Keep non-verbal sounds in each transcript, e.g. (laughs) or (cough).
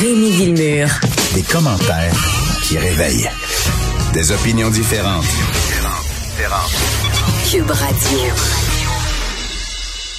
Rémi Villemur. Des commentaires qui réveillent. Des opinions différentes. Cube Radio.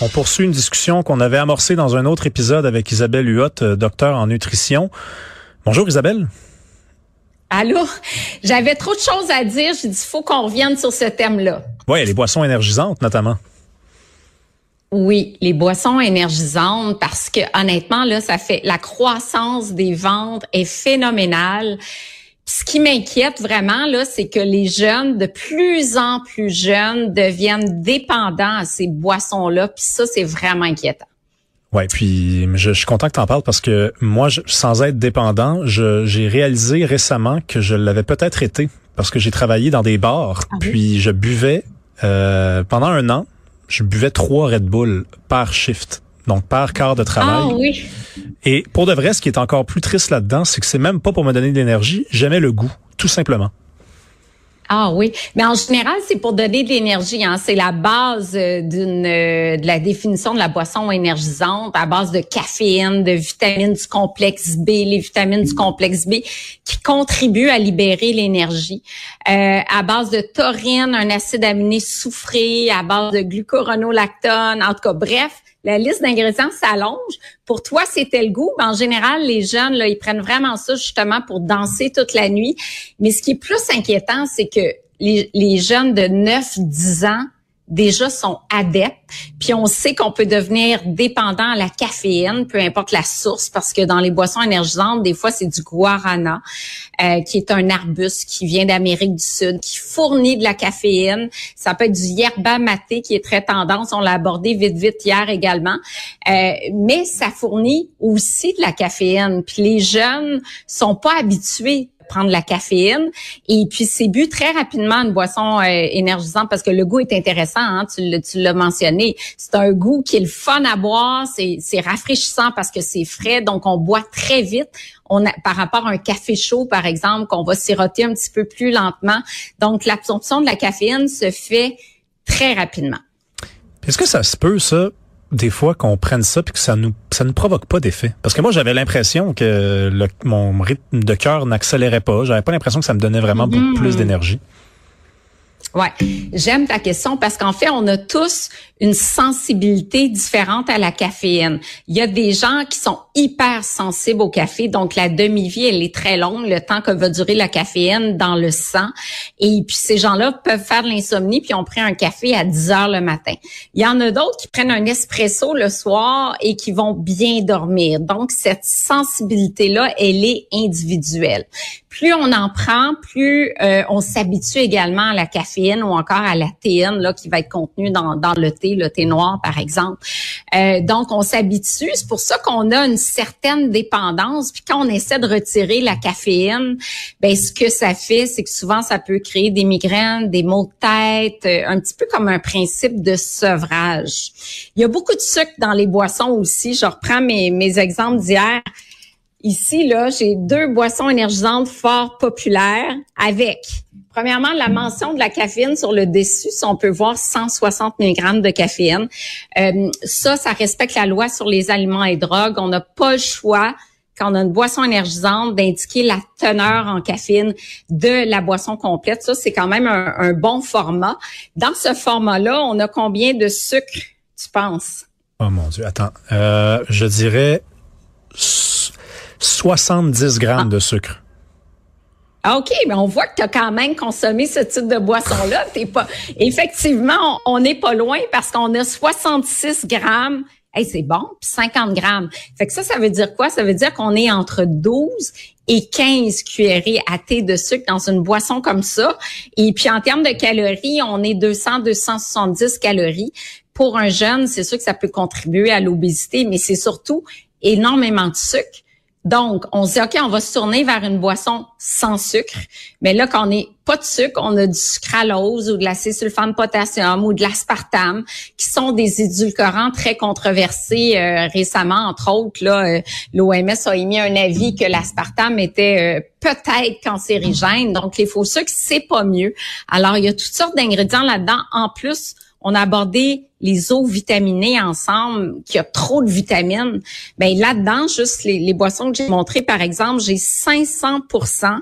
On poursuit une discussion qu'on avait amorcée dans un autre épisode avec Isabelle Huot, euh, docteur en nutrition. Bonjour Isabelle. Allô? J'avais trop de choses à dire. J'ai dit, il faut qu'on revienne sur ce thème-là. Oui, les boissons énergisantes notamment. Oui, les boissons énergisantes parce que honnêtement là, ça fait la croissance des ventes est phénoménale. ce qui m'inquiète vraiment là, c'est que les jeunes de plus en plus jeunes deviennent dépendants à ces boissons-là, puis ça c'est vraiment inquiétant. Ouais, puis je, suis content que tu en parles parce que moi, sans être dépendant, j'ai réalisé récemment que je l'avais peut-être été parce que j'ai travaillé dans des bars, ah puis je buvais euh, pendant un an je buvais trois Red Bull par shift. Donc, par quart de travail. Ah oui. Et pour de vrai, ce qui est encore plus triste là-dedans, c'est que c'est même pas pour me donner de l'énergie. J'aimais le goût, tout simplement. Ah oui, mais en général, c'est pour donner de l'énergie. Hein. C'est la base euh, d'une euh, de la définition de la boisson énergisante à base de caféine, de vitamines du complexe B, les vitamines du complexe B qui contribuent à libérer l'énergie. Euh, à base de taurine, un acide aminé soufré, à base de glucuronolactone, en tout cas, bref, la liste d'ingrédients s'allonge. Pour toi, c'était le goût. en général, les jeunes, là, ils prennent vraiment ça justement pour danser toute la nuit. Mais ce qui est plus inquiétant, c'est que les, les jeunes de 9-10 ans déjà sont adeptes. Puis on sait qu'on peut devenir dépendant à la caféine, peu importe la source, parce que dans les boissons énergisantes, des fois c'est du guarana, euh, qui est un arbuste qui vient d'Amérique du Sud, qui fournit de la caféine. Ça peut être du yerba maté qui est très tendance. On l'a abordé vite vite hier également, euh, mais ça fournit aussi de la caféine. Puis les jeunes sont pas habitués prendre la caféine. Et puis, c'est bu très rapidement une boisson euh, énergisante parce que le goût est intéressant, hein, tu l'as mentionné. C'est un goût qui est le fun à boire, c'est rafraîchissant parce que c'est frais, donc on boit très vite. On a, par rapport à un café chaud, par exemple, qu'on va siroter un petit peu plus lentement. Donc, l'absorption de la caféine se fait très rapidement. Est-ce que ça se peut, ça, des fois qu'on prenne ça puis que ça nous ça ne provoque pas d'effet. Parce que moi j'avais l'impression que le, mon rythme de cœur n'accélérait pas. J'avais pas l'impression que ça me donnait vraiment beaucoup mm-hmm. plus d'énergie Ouais, j'aime ta question parce qu'en fait, on a tous une sensibilité différente à la caféine. Il y a des gens qui sont hyper sensibles au café, donc la demi-vie, elle est très longue, le temps que va durer la caféine dans le sang. Et puis ces gens-là peuvent faire de l'insomnie puis on prend un café à 10 heures le matin. Il y en a d'autres qui prennent un espresso le soir et qui vont bien dormir. Donc cette sensibilité-là, elle est individuelle plus on en prend, plus euh, on s'habitue également à la caféine ou encore à la théine là, qui va être contenue dans, dans le thé, le thé noir par exemple. Euh, donc on s'habitue, c'est pour ça qu'on a une certaine dépendance. Puis quand on essaie de retirer la caféine, ben ce que ça fait, c'est que souvent ça peut créer des migraines, des maux de tête, euh, un petit peu comme un principe de sevrage. Il y a beaucoup de sucre dans les boissons aussi. Je reprends mes, mes exemples d'hier. Ici, là, j'ai deux boissons énergisantes fort populaires avec, premièrement, la mention de la caféine sur le dessus. On peut voir 160 mg de caféine. Euh, ça, ça respecte la loi sur les aliments et drogues. On n'a pas le choix quand on a une boisson énergisante, d'indiquer la teneur en caféine de la boisson complète. Ça, c'est quand même un, un, bon format. Dans ce format-là, on a combien de sucre, tu penses? Oh mon Dieu, attends. Euh, je dirais 70 grammes de sucre. Ah, OK, mais on voit que tu as quand même consommé ce type de boisson-là. T'es pas. Effectivement, on n'est pas loin parce qu'on a 66 grammes. Hey, c'est bon, puis 50 grammes. Fait que ça, ça veut dire quoi? Ça veut dire qu'on est entre 12 et 15 cuillerées à thé de sucre dans une boisson comme ça. Et puis en termes de calories, on est 200, 270 calories. Pour un jeune, c'est sûr que ça peut contribuer à l'obésité, mais c'est surtout énormément de sucre. Donc, on se dit, OK, on va se tourner vers une boisson sans sucre. Mais là, quand on n'est pas de sucre, on a du sucralose ou de l'acésulfame potassium ou de l'aspartame, qui sont des édulcorants très controversés euh, récemment. Entre autres, là, euh, l'OMS a émis un avis que l'aspartame était euh, peut-être cancérigène. Donc, les faux sucres, c'est pas mieux. Alors, il y a toutes sortes d'ingrédients là-dedans. En plus, on a abordé les eaux vitaminées ensemble, qu'il y a trop de vitamines. Ben là-dedans, juste les, les boissons que j'ai montrées, par exemple, j'ai 500%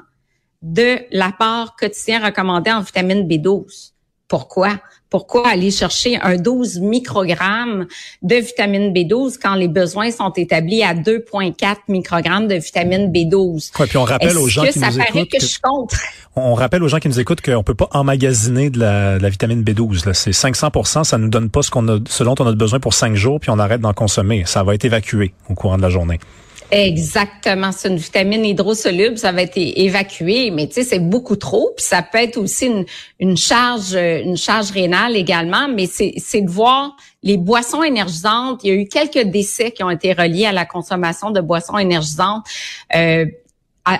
de l'apport quotidien recommandé en vitamine B12. Pourquoi? Pourquoi aller chercher un 12 microgrammes de vitamine B12 quand les besoins sont établis à 2,4 microgrammes de vitamine B12? Ouais, puis on rappelle aux gens qui nous écoutent que, je compte? On rappelle aux gens qui nous écoutent qu'on peut pas emmagasiner de la, de la vitamine B12. C'est 500% ça nous donne pas ce qu'on a, ce dont on a besoin pour cinq jours, puis on arrête d'en consommer. Ça va être évacué au courant de la journée. Exactement, c'est une vitamine hydrosoluble, ça va être évacué, mais tu sais c'est beaucoup trop, puis ça peut être aussi une, une charge une charge rénale également, mais c'est c'est de voir les boissons énergisantes, il y a eu quelques décès qui ont été reliés à la consommation de boissons énergisantes. Euh,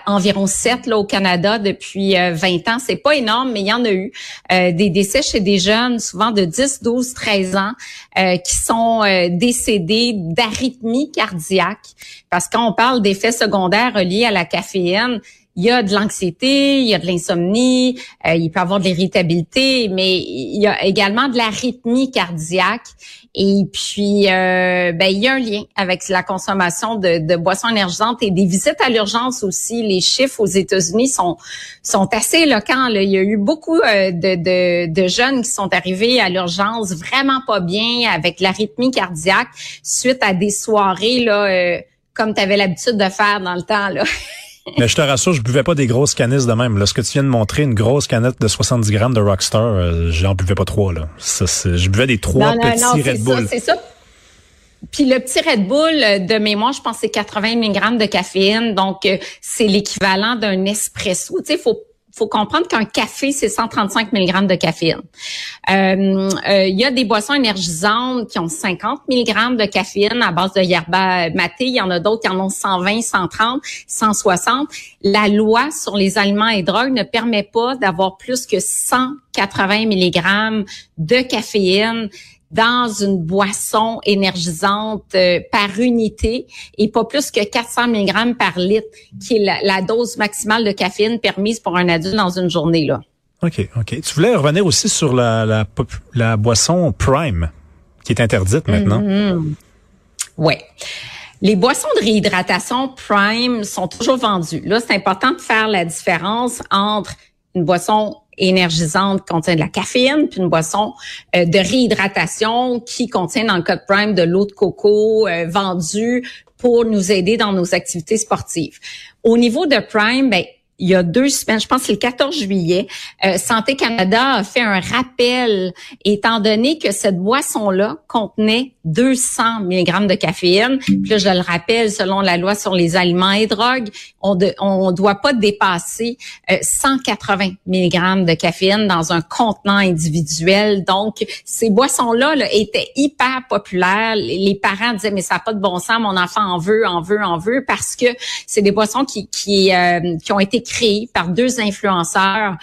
environ 7 là, au Canada depuis 20 euh, ans. C'est pas énorme, mais il y en a eu. Euh, des décès chez des jeunes, souvent de 10, 12, 13 ans, euh, qui sont décédés d'arythmie cardiaque. Parce qu'on parle d'effets secondaires reliés à la caféine, il y a de l'anxiété, il y a de l'insomnie, euh, il peut avoir de l'irritabilité, mais il y a également de l'arythmie cardiaque. Et puis, euh, ben, il y a un lien avec la consommation de, de boissons énergisantes et des visites à l'urgence aussi. Les chiffres aux États-Unis sont sont assez éloquents. Là. Il y a eu beaucoup euh, de, de, de, jeunes qui sont arrivés à l'urgence vraiment pas bien avec l'arythmie cardiaque suite à des soirées là, comme tu avais l'habitude de faire dans le temps. Là. (laughs) Mais je te rassure, je buvais pas des grosses canisses de même. Là, ce que tu viens de montrer, une grosse canette de 70 grammes de Rockstar, euh, j'en buvais pas trois. Là. Ça, je buvais des trois petits Red Bull. C'est ça. Puis le petit Red Bull, euh, de mémoire, je pense c'est 80 mg de caféine, donc euh, c'est l'équivalent d'un espresso. Tu sais, faut faut comprendre qu'un café, c'est 135 mg de caféine. Euh, euh, il y a des boissons énergisantes qui ont 50 mg de caféine à base de yerba maté. Il y en a d'autres qui en ont 120, 130, 160. La loi sur les aliments et drogues ne permet pas d'avoir plus que 180 mg de caféine dans une boisson énergisante euh, par unité et pas plus que 400 mg par litre, qui est la, dose maximale de caféine permise pour un adulte dans une journée. Là. OK, OK. Tu voulais revenir aussi sur la, la, boisson Prime, qui est interdite maintenant. Mm-hmm. Oui. Les boissons de réhydratation Prime sont toujours vendues. Là, c'est important de faire la différence entre une boisson énergisante qui contient de la caféine, puis une boisson euh, de réhydratation qui contient dans le code Prime de l'eau de coco euh, vendue pour nous aider dans nos activités sportives. Au niveau de Prime, ben, il y a deux semaines, je pense c'est le 14 juillet, euh, Santé Canada a fait un rappel, étant donné que cette boisson-là contenait 200 mg de caféine. Puis là, je le rappelle, selon la loi sur les aliments et drogues, on ne on doit pas dépasser 180 euh, mg de caféine dans un contenant individuel. Donc, ces boissons-là là, étaient hyper populaires. Les parents disaient, mais ça n'a pas de bon sens, mon enfant en veut, en veut, en veut, parce que c'est des boissons qui, qui, euh, qui ont été créées par deux influenceurs,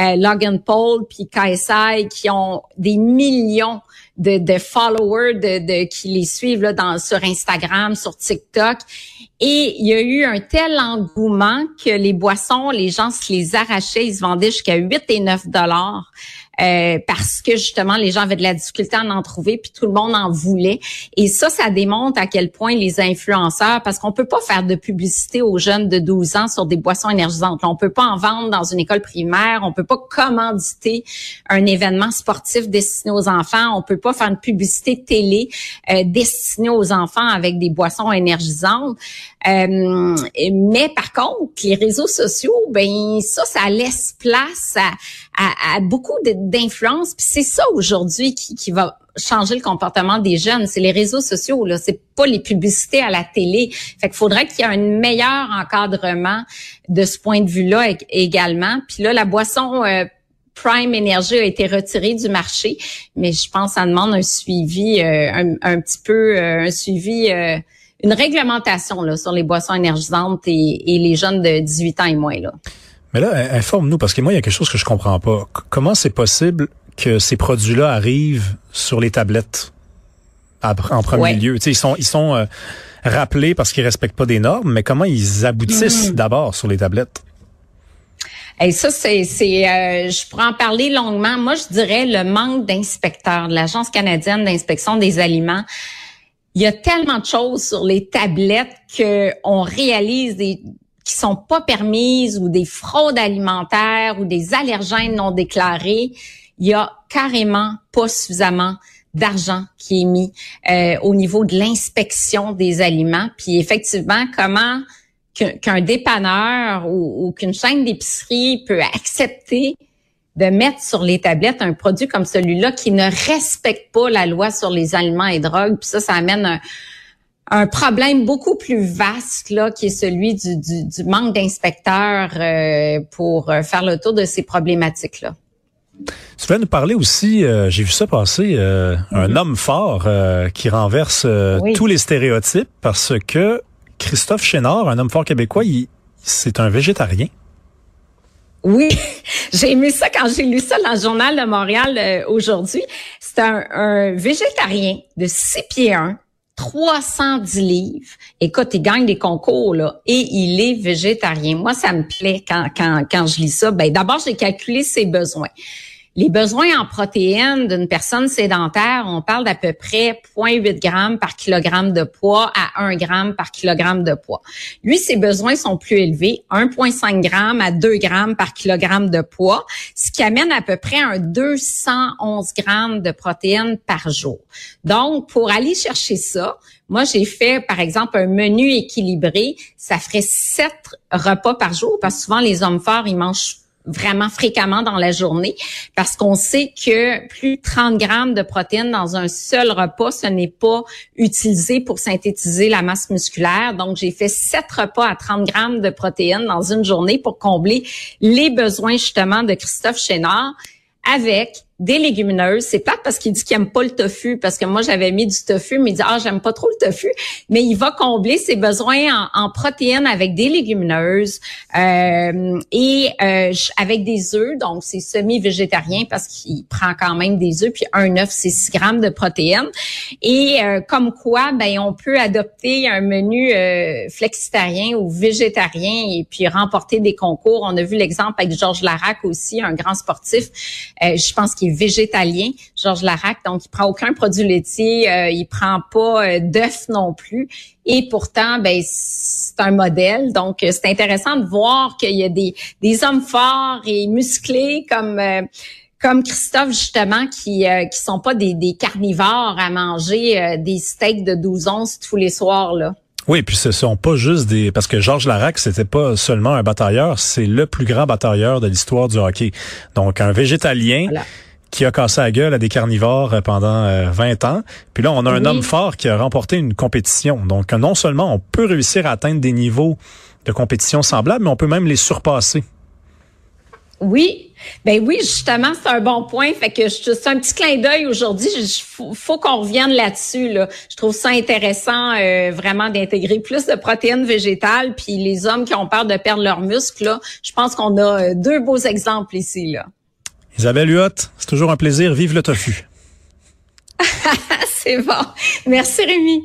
euh, Logan Paul puis KSI, qui ont des millions de, followers de, qui les suivent là, sur Instagram, sur TikTok. Et il y a eu un tel engouement que les boissons, les gens se les arrachaient, ils se vendaient jusqu'à 8 et 9 dollars. Euh, parce que justement les gens avaient de la difficulté à en trouver puis tout le monde en voulait. Et ça ça démontre à quel point les influenceurs parce qu'on peut pas faire de publicité aux jeunes de 12 ans sur des boissons énergisantes. On peut pas en vendre dans une école primaire. On peut pas commanditer un événement sportif destiné aux enfants. On peut pas faire une publicité télé euh, destinée aux enfants avec des boissons énergisantes euh, mais par contre les réseaux sociaux ben ça ça laisse place à, à, à beaucoup d'influence. Puis c'est ça aujourd'hui qui, qui va changer le comportement des jeunes. C'est les réseaux sociaux, là. C'est pas les publicités à la télé. Fait qu'il faudrait qu'il y ait un meilleur encadrement de ce point de vue-là également. Puis là, la boisson euh, Prime Energy a été retirée du marché, mais je pense que ça demande un suivi, euh, un, petit peu, euh, un suivi, une réglementation là, sur les boissons énergisantes et, et les jeunes de 18 ans et moins. Là. Mais là, informe-nous, parce que moi, il y a quelque chose que je comprends pas. Comment c'est possible que ces produits-là arrivent sur les tablettes en premier lieu? ils sont, ils sont euh, rappelés parce qu'ils respectent pas des normes, mais comment ils aboutissent mm-hmm. d'abord sur les tablettes? Et ça, c'est, c'est, euh, je pourrais en parler longuement. Moi, je dirais le manque d'inspecteurs de l'Agence canadienne d'inspection des aliments. Il y a tellement de choses sur les tablettes que on réalise des qui sont pas permises ou des fraudes alimentaires ou des allergènes non déclarés. Il y a carrément pas suffisamment d'argent qui est mis euh, au niveau de l'inspection des aliments. Puis effectivement, comment qu'un dépanneur ou, qu'une chaîne d'épicerie peut accepter de mettre sur les tablettes un produit comme celui-là qui ne respecte pas la loi sur les aliments et drogues. Puis ça, ça amène un, problème beaucoup plus vaste là, qui est celui du, du, manque d'inspecteurs euh, pour euh, faire le tour de ces problématiques-là. Tu vas nous parler aussi, euh, j'ai vu ça passer, un mm-hmm. homme fort qui renverse tous les stéréotypes parce que Christophe Chénard, un homme fort québécois, c'est un végétarien. Oui, (laughs) j'ai aimé ça quand j'ai lu ça dans le journal de Montréal euh, aujourd'hui. C'est un, végétarien de 6 pieds 1, 310 livres. Écoute, il gagne des concours là et il est végétarien. Moi, ça me plaît quand quand quand je lis ça. Ben d'abord, j'ai calculé ses besoins. Les besoins en protéines d'une personne sédentaire, on parle d'à peu près 0,8 grammes par kilogramme de poids à 1 gramme par kilogramme de poids. Lui, ses besoins sont plus élevés, 1,5 grammes à 2 grammes par kilogramme de poids, ce qui amène à peu près un 211 grammes de protéines par jour. Donc, pour aller chercher ça, moi, j'ai fait, par exemple, un menu équilibré. Ça ferait sept repas par jour parce que souvent, les hommes forts, ils mangent vraiment fréquemment dans la journée parce qu'on sait que plus de 30 grammes de protéines dans un seul repas, ce n'est pas utilisé pour synthétiser la masse musculaire. Donc, j'ai fait sept repas à 30 grammes de protéines dans une journée pour combler les besoins justement de Christophe Chénard avec des légumineuses. C'est pas parce qu'il dit qu'il aime pas le tofu, parce que moi j'avais mis du tofu, mais il dit ah j'aime pas trop le tofu, mais il va combler ses besoins en, protéines avec des légumineuses euh, et euh, avec des œufs, donc c'est semi-végétarien parce qu'il prend quand même des œufs, puis un œuf c'est 6 grammes de protéines. Et euh, comme quoi, ben on peut adopter un menu flexitarien ou végétarien et puis remporter des concours. On a vu l'exemple avec Georges Larac aussi, un grand sportif. je pense qu'il végétalien, Georges Larac, donc il prend aucun produit laitier, euh, il prend pas euh, d'œufs non plus. Et pourtant, ben c'est un modèle. Donc, euh, c'est intéressant de voir qu'il y a des, des hommes forts et musclés comme comme Christophe justement qui qui sont pas des, des carnivores à manger des steaks de 12 onces tous les soirs là. Oui, puis ce sont pas juste des parce que Georges Larac c'était pas seulement un batailleur, c'est le plus grand batailleur de l'histoire du hockey. Donc un végétalien qui a cassé la gueule à des carnivores euh, pendant 20 euh, ans. Puis là, on a un homme fort qui a remporté une compétition. Donc, non seulement on peut réussir à atteindre des niveaux de compétition semblables, mais on peut même les surpasser. Oui, ben oui, justement, c'est un bon point. Fait que c'est un petit clin d'œil aujourd'hui. Il faut, qu'on revienne là-dessus. Là. Je trouve ça intéressant euh, vraiment d'intégrer plus de protéines végétales. Puis les hommes qui ont peur de perdre leurs muscles, là, je pense qu'on a deux beaux exemples ici. Là. Isabelle Huot, c'est toujours un plaisir. Vive le tofu. (laughs) c'est bon. Merci Rémi.